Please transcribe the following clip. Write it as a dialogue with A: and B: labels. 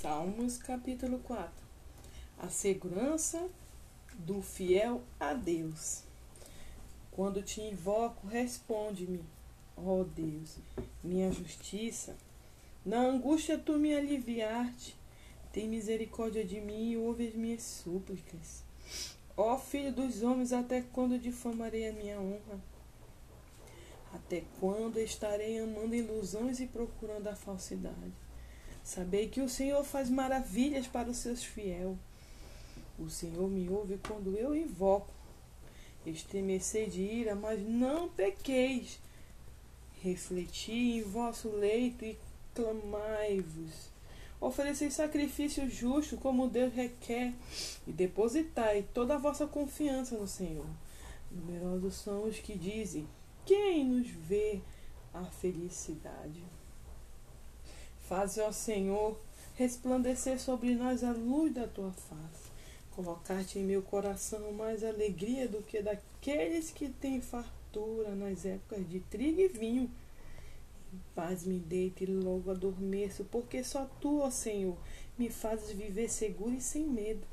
A: Salmos capítulo 4 A segurança do fiel a Deus. Quando te invoco, responde-me, ó Deus, minha justiça. Na angústia tu me aliviaste. Tem misericórdia de mim e ouve as minhas súplicas. Ó filho dos homens, até quando difamarei a minha honra? Até quando estarei amando ilusões e procurando a falsidade? Sabei que o Senhor faz maravilhas para os seus fiéis. O Senhor me ouve quando eu invoco. Estremecei de ira, mas não pequeis. Refleti em vosso leito e clamai-vos. Oferecei sacrifício justo, como Deus requer, e depositai toda a vossa confiança no Senhor. Numerosos são os que dizem: Quem nos vê a felicidade? Faze, ó Senhor, resplandecer sobre nós a luz da tua face. Colocar-te em meu coração mais alegria do que daqueles que têm fartura nas épocas de trigo e vinho. Em paz me deito e logo adormeço, porque só tu, ó Senhor, me fazes viver seguro e sem medo.